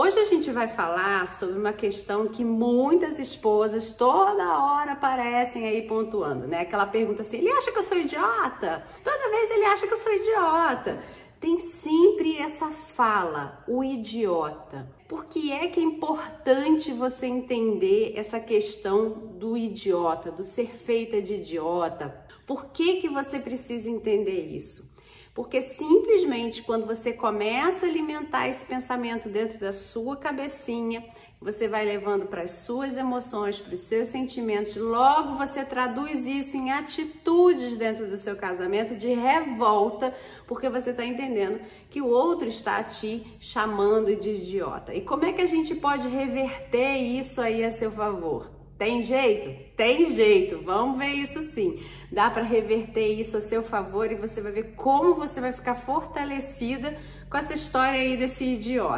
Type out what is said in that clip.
Hoje a gente vai falar sobre uma questão que muitas esposas toda hora aparecem aí pontuando, né? Aquela pergunta assim: ele acha que eu sou idiota? Toda vez ele acha que eu sou idiota. Tem sempre essa fala, o idiota. Por que é que é importante você entender essa questão do idiota, do ser feita de idiota? Por que, que você precisa entender isso? Porque simplesmente quando você começa a alimentar esse pensamento dentro da sua cabecinha, você vai levando para as suas emoções, para os seus sentimentos, logo você traduz isso em atitudes dentro do seu casamento de revolta, porque você está entendendo que o outro está te chamando de idiota. E como é que a gente pode reverter isso aí a seu favor? Tem jeito? Tem jeito. Vamos ver isso sim. Dá para reverter isso a seu favor e você vai ver como você vai ficar fortalecida com essa história aí desse idiota.